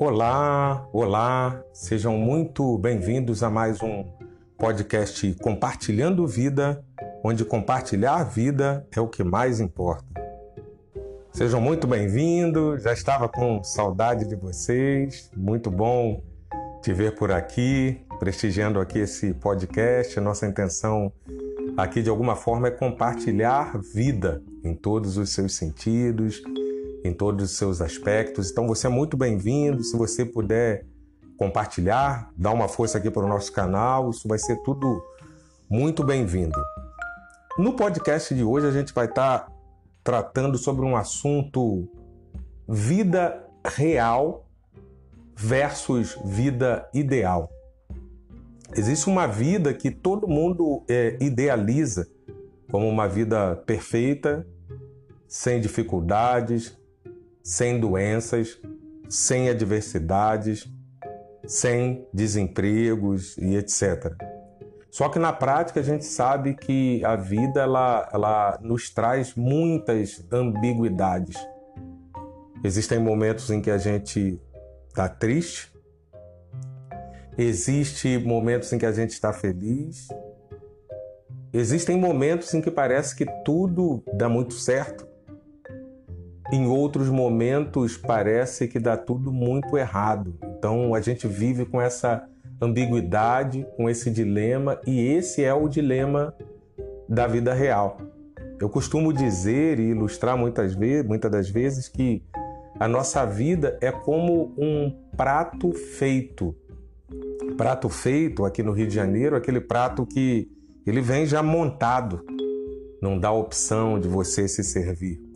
Olá, olá, sejam muito bem-vindos a mais um podcast Compartilhando Vida, onde compartilhar vida é o que mais importa. Sejam muito bem-vindos, já estava com saudade de vocês, muito bom te ver por aqui, prestigiando aqui esse podcast. Nossa intenção aqui de alguma forma é compartilhar vida em todos os seus sentidos, em todos os seus aspectos. Então você é muito bem-vindo. Se você puder compartilhar, dar uma força aqui para o nosso canal, isso vai ser tudo muito bem-vindo. No podcast de hoje a gente vai estar tá tratando sobre um assunto vida real versus vida ideal. Existe uma vida que todo mundo é, idealiza como uma vida perfeita, sem dificuldades, sem doenças, sem adversidades, sem desempregos e etc. Só que na prática a gente sabe que a vida ela, ela nos traz muitas ambiguidades. Existem momentos em que a gente está triste, existem momentos em que a gente está feliz, existem momentos em que parece que tudo dá muito certo em outros momentos parece que dá tudo muito errado. Então a gente vive com essa ambiguidade, com esse dilema, e esse é o dilema da vida real. Eu costumo dizer e ilustrar muitas vezes, muitas das vezes que a nossa vida é como um prato feito. Prato feito aqui no Rio de Janeiro, aquele prato que ele vem já montado, não dá opção de você se servir.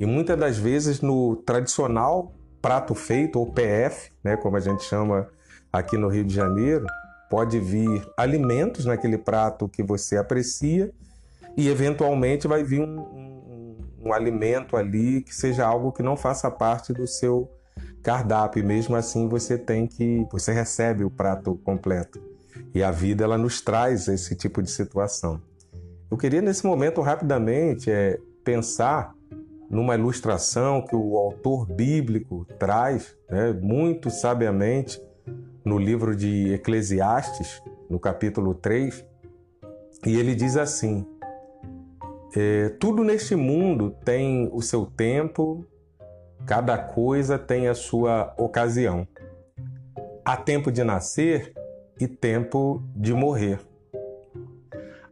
E muitas das vezes no tradicional prato feito, ou PF, né, como a gente chama aqui no Rio de Janeiro, pode vir alimentos naquele prato que você aprecia e eventualmente vai vir um, um, um alimento ali que seja algo que não faça parte do seu cardápio. Mesmo assim você tem que, você recebe o prato completo. E a vida ela nos traz esse tipo de situação. Eu queria nesse momento rapidamente é, pensar numa ilustração que o autor bíblico traz né, muito sabiamente no livro de Eclesiastes, no capítulo 3, e ele diz assim: é, Tudo neste mundo tem o seu tempo, cada coisa tem a sua ocasião. Há tempo de nascer e tempo de morrer.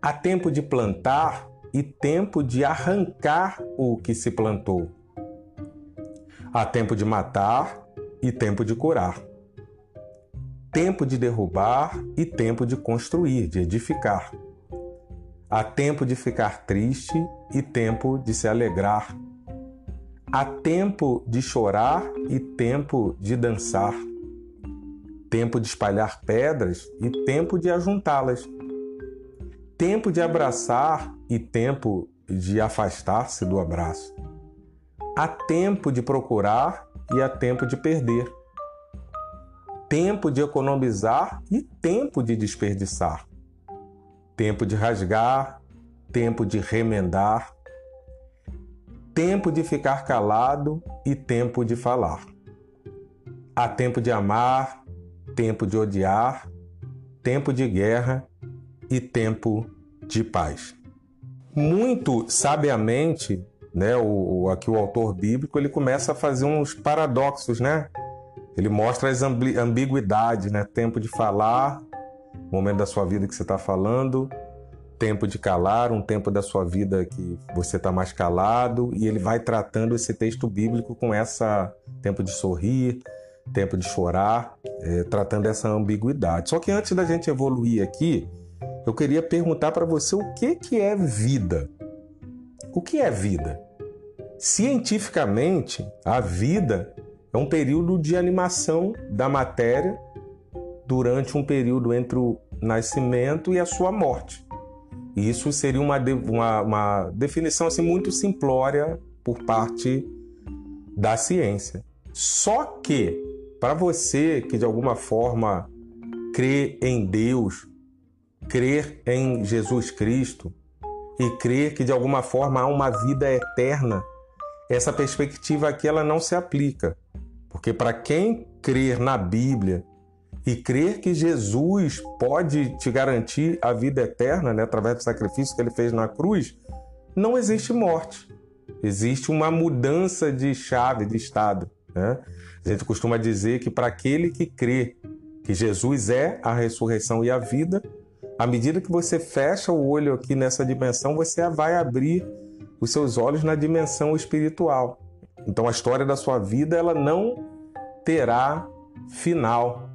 Há tempo de plantar e tempo de arrancar o que se plantou. Há tempo de matar e tempo de curar. Tempo de derrubar e tempo de construir, de edificar. Há tempo de ficar triste e tempo de se alegrar. Há tempo de chorar e tempo de dançar. Tempo de espalhar pedras e tempo de ajuntá-las tempo de abraçar e tempo de afastar-se do abraço. Há tempo de procurar e há tempo de perder. Tempo de economizar e tempo de desperdiçar. Tempo de rasgar, tempo de remendar. Tempo de ficar calado e tempo de falar. Há tempo de amar, tempo de odiar, tempo de guerra e tempo de paz. Muito sabiamente, né, o, aqui o autor bíblico ele começa a fazer uns paradoxos, né? Ele mostra as ambiguidades, né? Tempo de falar, momento da sua vida que você está falando, tempo de calar, um tempo da sua vida que você está mais calado, e ele vai tratando esse texto bíblico com essa tempo de sorrir, tempo de chorar, é, tratando essa ambiguidade. Só que antes da gente evoluir aqui, eu queria perguntar para você o que, que é vida. O que é vida? Cientificamente, a vida é um período de animação da matéria durante um período entre o nascimento e a sua morte. Isso seria uma, uma, uma definição assim, muito simplória por parte da ciência. Só que, para você que de alguma forma crê em Deus crer em Jesus Cristo e crer que de alguma forma há uma vida eterna, essa perspectiva aqui ela não se aplica. Porque para quem crer na Bíblia e crer que Jesus pode te garantir a vida eterna, né, através do sacrifício que ele fez na cruz, não existe morte. Existe uma mudança de chave, de estado. Né? A gente costuma dizer que para aquele que crê que Jesus é a ressurreição e a vida, à medida que você fecha o olho aqui nessa dimensão, você vai abrir os seus olhos na dimensão espiritual. Então a história da sua vida ela não terá final.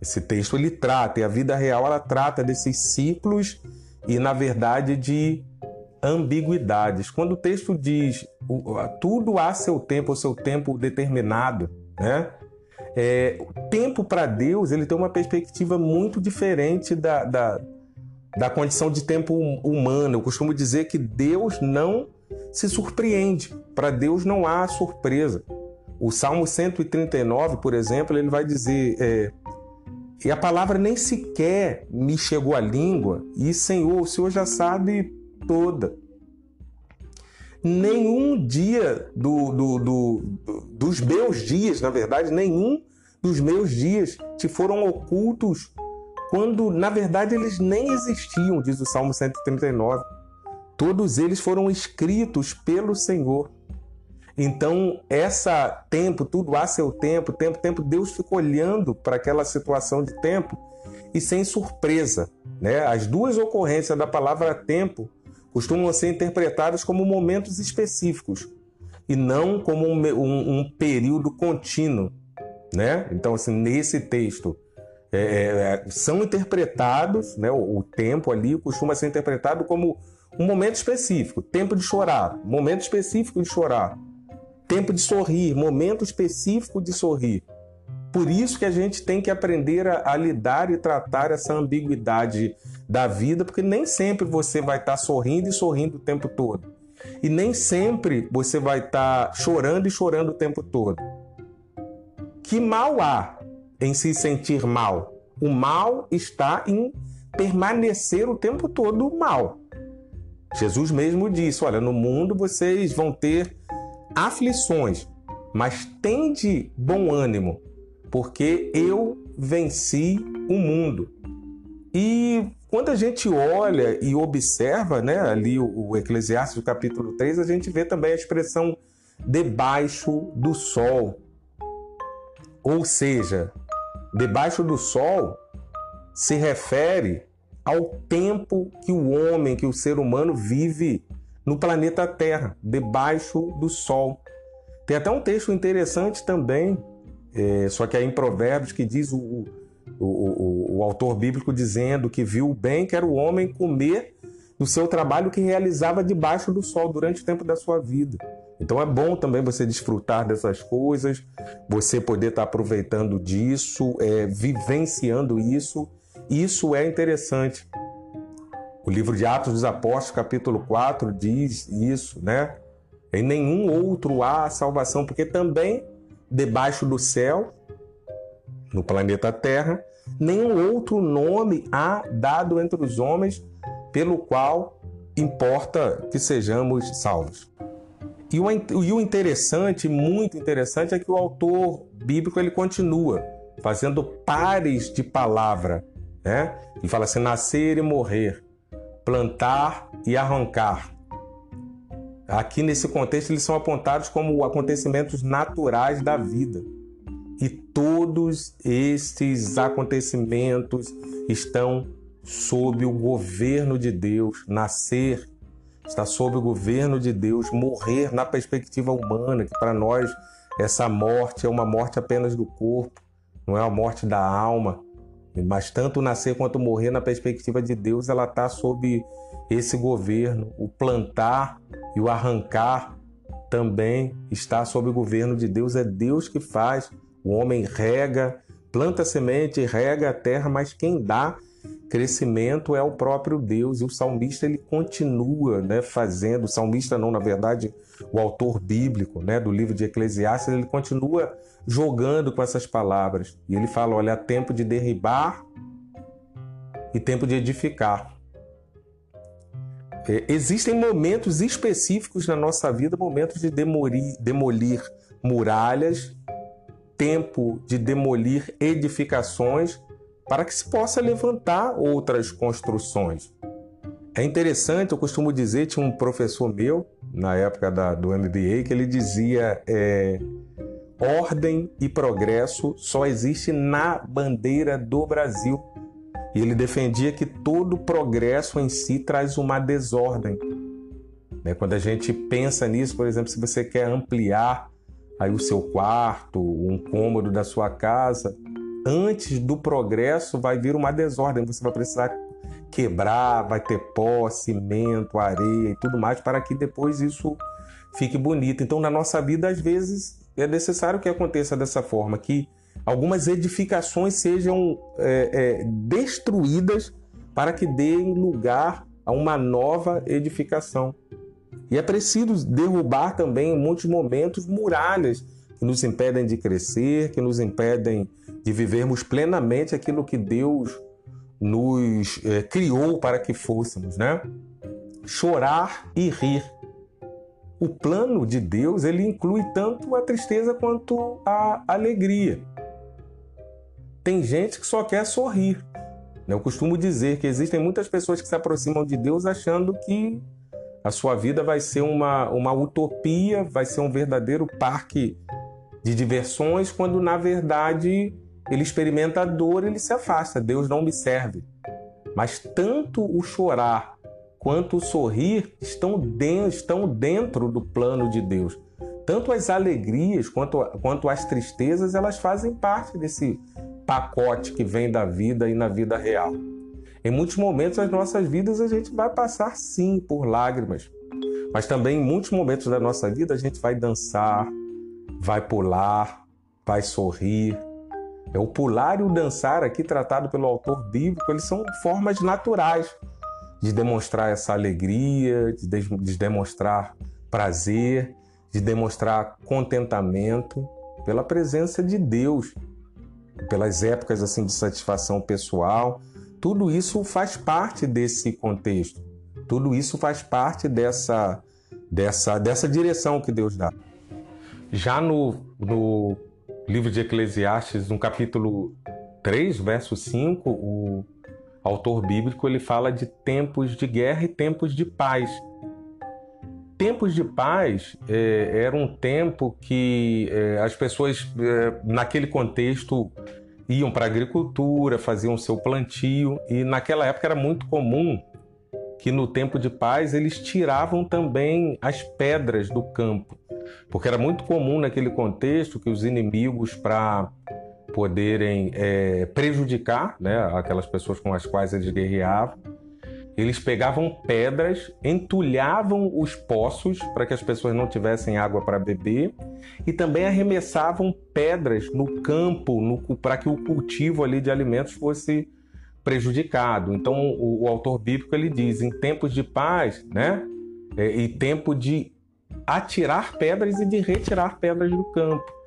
Esse texto ele trata, e a vida real ela trata desses ciclos e na verdade de ambiguidades. Quando o texto diz tudo há seu tempo, o seu tempo determinado, né? É, o tempo para Deus ele tem uma perspectiva muito diferente da, da, da condição de tempo hum, humano. Eu costumo dizer que Deus não se surpreende. Para Deus não há surpresa. O Salmo 139, por exemplo, ele vai dizer: é, e a palavra nem sequer me chegou à língua, e Senhor, o Senhor já sabe toda. Nenhum dia do, do, do, dos meus dias, na verdade, nenhum dos meus dias te foram ocultos quando, na verdade, eles nem existiam, diz o Salmo 139. Todos eles foram escritos pelo Senhor. Então, essa tempo, tudo há seu tempo, tempo, tempo, Deus fica olhando para aquela situação de tempo e sem surpresa. Né? As duas ocorrências da palavra tempo costumam ser interpretadas como momentos específicos e não como um, um, um período contínuo. Né? Então, assim, nesse texto, é, é, são interpretados, né, o, o tempo ali costuma ser interpretado como um momento específico, tempo de chorar, momento específico de chorar, tempo de sorrir, momento específico de sorrir. Por isso que a gente tem que aprender a, a, lidar e tratar essa ambiguidade da vida, porque nem sempre você vai estar sorrindo e sorrindo o tempo todo. E nem sempre você vai estar chorando e chorando o tempo todo. Que mal há em se sentir mal? O mal está em permanecer o tempo todo mal. Jesus mesmo disse: Olha, no mundo vocês vão ter aflições, mas tende bom ânimo, porque eu venci o mundo. E quando a gente olha e observa né, ali o, o Eclesiastes, capítulo 3, a gente vê também a expressão debaixo do sol. Ou seja, debaixo do sol se refere ao tempo que o homem, que o ser humano vive no planeta Terra, debaixo do Sol. Tem até um texto interessante também, é, só que é em Provérbios, que diz o, o, o, o, autor bíblico dizendo que viu o bem que era o homem comer do seu trabalho que realizava debaixo do sol durante o tempo da sua vida. Então é bom também você desfrutar dessas coisas, você poder estar aproveitando disso, é, vivenciando isso. Isso é interessante. O livro de Atos dos Apóstolos, capítulo 4, diz isso, né? Em nenhum outro há salvação, porque também debaixo do céu, no planeta Terra, nenhum outro nome há dado entre os homens pelo qual importa que sejamos salvos. E o, interessante, muito interessante, é que o autor bíblico ele continua fazendo pares de palavra, né? Ele fala assim: nascer e morrer, plantar e arrancar. Aqui nesse contexto eles são apontados como acontecimentos naturais da vida. E todos estes acontecimentos estão sob o governo de Deus. Nascer está sob o governo de Deus. Morrer na perspectiva humana, que para nós essa morte é uma morte apenas do corpo, não é a morte da alma. Mas tanto nascer quanto morrer, na perspectiva de Deus, ela está sob esse governo. O plantar e o arrancar também está sob o governo de Deus. É Deus que faz. O homem rega, planta semente, rega a terra, mas quem dá crescimento é o próprio Deus. E o salmista ele continua né, fazendo, o salmista não, na verdade, o autor bíblico né, do livro de Eclesiastes, ele continua jogando com essas palavras. E ele fala: olha, há tempo de derribar e tempo de edificar. É, existem momentos específicos na nossa vida, momentos de demolir, demolir muralhas, tempo de demolir edificações para que se possa levantar outras construções. É interessante, eu costumo dizer, tinha um professor meu, na época da, do MBA, que ele dizia: é, ordem e progresso só existe na bandeira do Brasil. E ele defendia que todo progresso em si traz uma desordem. Né? Quando a gente pensa nisso, por exemplo, se você quer ampliar aí o seu quarto, um cômodo da sua casa, antes do progresso vai vir uma desordem. Você vai precisar quebrar, vai ter pó, cimento, areia e tudo mais para que depois isso fique bonito. Então, na nossa vida, às vezes, é necessário que aconteça dessa forma, que algumas edificações sejam é, é, destruídas para que deem lugar a uma nova edificação. E é preciso derrubar também, em muitos momentos, muralhas que nos impedem de crescer, que nos impedem de vivermos plenamente aquilo que Deus nos é, criou para que fôssemos, né? Chorar e rir. O plano de Deus ele inclui tanto a tristeza quanto a alegria. Tem gente que só quer sorrir. Eu costumo dizer que existem muitas pessoas que se aproximam de Deus achando que a sua vida vai ser uma, uma utopia, vai ser um verdadeiro parque de diversões, quando na verdade ele experimenta a dor, ele se afasta. Deus não me serve. Mas tanto o chorar quanto o sorrir estão dentro, estão dentro do plano de Deus. Tanto as alegrias quanto, quanto as tristezas, elas fazem parte desse pacote que vem da vida e na vida real. Em muitos momentos das nossas vidas a gente vai passar sim por lágrimas, mas também em muitos momentos da nossa vida a gente vai dançar, vai pular, vai sorrir. É o pular e o dançar aqui tratado pelo autor bíblico, eles são formas naturais de demonstrar essa alegria, de, de demonstrar prazer, de demonstrar contentamento pela presença de Deus, pelas épocas assim de satisfação pessoal tudo isso faz parte desse contexto. Tudo isso faz parte dessa, dessa, dessa direção que Deus dá. Já no, no livro de Eclesiastes, no capítulo 3, verso 5, o autor bíblico ele fala de tempos de guerra e tempos de paz. Tempos de paz é, era um tempo que é, as pessoas, é, naquele contexto, iam para a agricultura, faziam seu plantio e naquela época era muito comum que no tempo de paz eles tiravam também as pedras do campo, porque era muito comum naquele contexto que os inimigos para poderem é, prejudicar né, aquelas pessoas com as quais eles guerreavam, eles pegavam pedras, entulhavam os poços para que as pessoas não tivessem água para beber e também arremessavam pedras no campo para que o cultivo ali de alimentos fosse prejudicado. Então o, o, autor bíblico ele diz em tempos de paz, né, é, e tempo de atirar pedras e de retirar pedras do campo.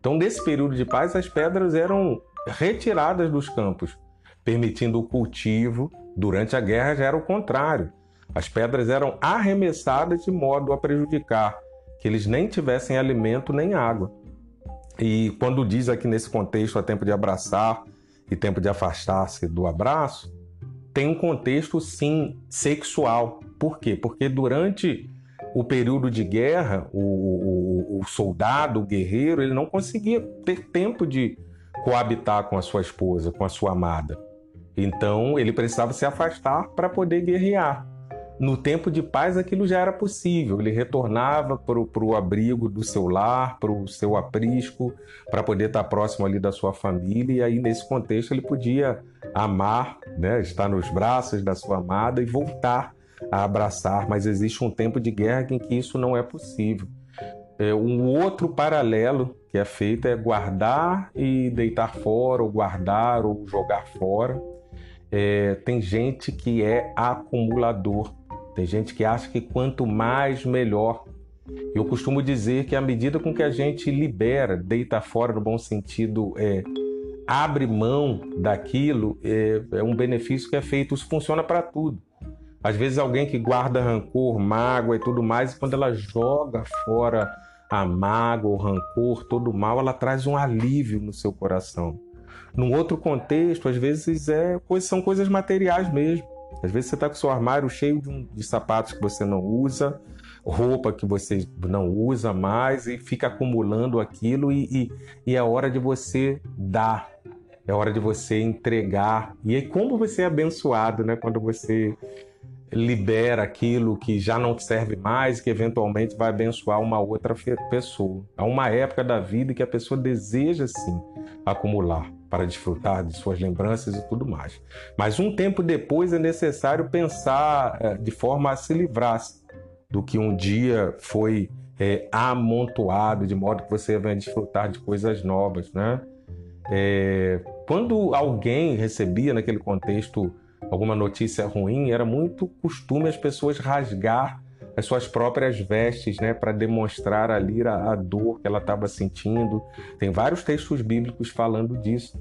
Então nesse período de paz as pedras eram retiradas dos campos, permitindo o cultivo Durante a guerra já era o contrário. As pedras eram arremessadas de modo a prejudicar que eles nem tivessem alimento nem água. E quando diz aqui nesse contexto a tempo de abraçar e tempo de afastar-se do abraço, tem um contexto sim sexual. Por quê? Porque durante o período de guerra, o, o, o soldado, o guerreiro, ele não conseguia ter tempo de coabitar com a sua esposa, com a sua amada. Então ele precisava se afastar para poder guerrear. No tempo de paz, aquilo já era possível. Ele retornava para o abrigo do seu lar, para o seu aprisco, para poder estar próximo ali da sua família. E aí, nesse contexto, ele podia amar, né, estar nos braços da sua amada e voltar a abraçar. Mas existe um tempo de guerra em que isso não é possível. É, um outro paralelo que é feito é guardar e deitar fora, ou guardar ou jogar fora. É, tem gente que é acumulador, tem gente que acha que quanto mais, melhor. Eu costumo dizer que à medida com que a gente libera, deita fora no bom sentido, é, abre mão daquilo, é, é um benefício que é feito. Isso funciona para tudo. Às vezes alguém que guarda rancor, mágoa e tudo mais, quando ela joga fora a mágoa, o rancor, todo o mal, ela traz um alívio no seu coração. Num outro contexto, às vezes é, são coisas materiais mesmo. Às vezes você está com o seu armário cheio de, um, de sapatos que você não usa, roupa que você não usa mais e fica acumulando aquilo e, e, e é hora de você dar, é hora de você entregar. E aí como você é abençoado, né? Quando você libera aquilo que já não serve mais, que eventualmente vai abençoar uma outra pessoa. Há uma época da vida que a pessoa deseja sim acumular para desfrutar de suas lembranças e tudo mais. Mas um tempo depois é necessário pensar é, de forma a se livrar do que um dia foi é, amontoado, de modo que você venha desfrutar de coisas novas, né? É, quando alguém recebia naquele contexto alguma notícia ruim, era muito costume as pessoas rasgar as suas próprias vestes, né, para demonstrar ali a, a dor que ela estava sentindo. Tem vários textos bíblicos falando disso.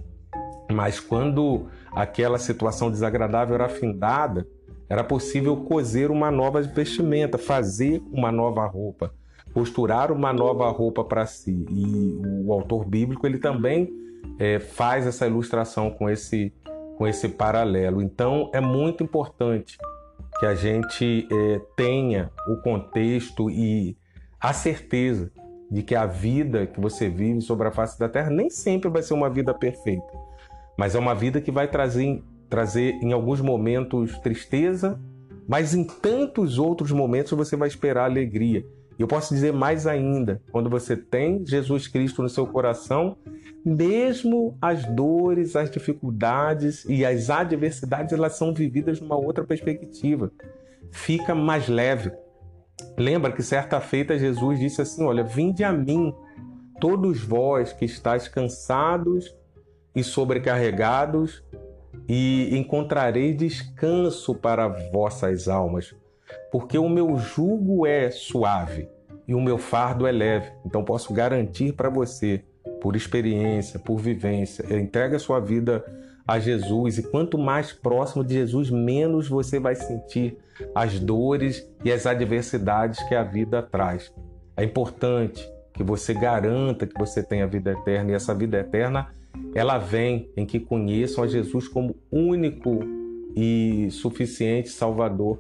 Mas quando aquela situação desagradável era findada, era possível cozer uma nova vestimenta, fazer uma nova roupa, costurar uma nova roupa para si. E o autor bíblico ele também é, faz essa ilustração com esse com esse paralelo. Então é muito importante que a gente é, tenha o contexto e a certeza de que a vida que você vive sobre a face da Terra nem sempre vai ser uma vida perfeita, mas é uma vida que vai trazer, trazer em alguns momentos tristeza, mas em tantos outros momentos você vai esperar alegria. Eu posso dizer mais ainda, quando você tem Jesus Cristo no seu coração, mesmo as dores, as dificuldades e as adversidades, elas são vividas numa outra perspectiva. Fica mais leve. Lembra que certa feita Jesus disse assim: Olha, vinde a mim, todos vós que estáis cansados e sobrecarregados, e encontrareis descanso para vossas almas, porque o meu jugo é suave e o meu fardo é leve. Então posso garantir para você por experiência, por vivência. Entrega a sua vida a Jesus e quanto mais próximo de Jesus, menos você vai sentir as dores e as adversidades que a vida traz. É importante que você garanta que você tem a vida eterna e essa vida eterna ela vem em que conheçam a Jesus como único e suficiente Salvador.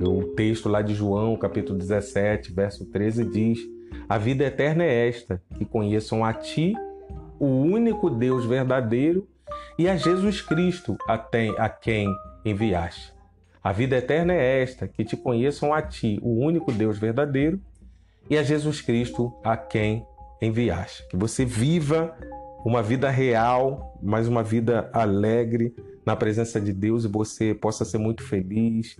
O texto lá de João, capítulo 17, verso 13 diz: a vida eterna é esta: que conheçam a Ti, o único Deus verdadeiro, e a Jesus Cristo, a, quem enviaste. A vida eterna é esta: que te conheçam a Ti, o único Deus verdadeiro, e a Jesus Cristo, a quem enviaste. Que você viva uma vida real, mas uma vida alegre na presença de Deus e você possa ser muito feliz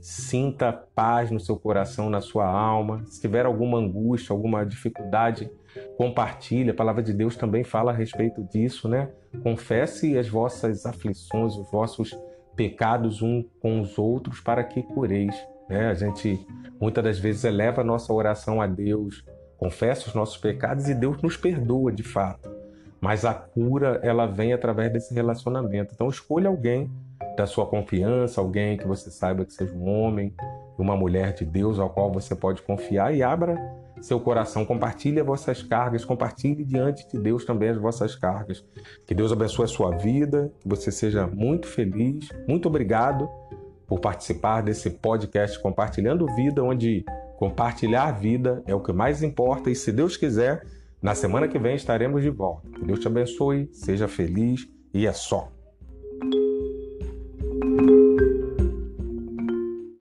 Sinta paz no seu coração, na sua alma. Se tiver alguma angústia, alguma dificuldade, compartilhe. A palavra de Deus também fala a respeito disso, né? Confesse as vossas aflições, os vossos pecados um com os outros para que cureis. Né? A gente muitas das vezes eleva a nossa oração a Deus, confessa os nossos pecados e Deus nos perdoa de fato. Mas a cura ela vem através desse relacionamento. Então escolha alguém da sua confiança, alguém que você saiba que seja um homem, uma mulher de Deus ao qual você pode confiar e abra seu coração, compartilhe as vossas cargas, compartilhe diante de Deus também as vossas cargas. Que Deus abençoe a sua vida, que você seja muito feliz. Muito obrigado por participar desse podcast Compartilhando Vida, onde compartilhar vida é o que mais importa e se Deus quiser, na semana que vem estaremos de volta. Que Deus te abençoe, seja feliz e é só.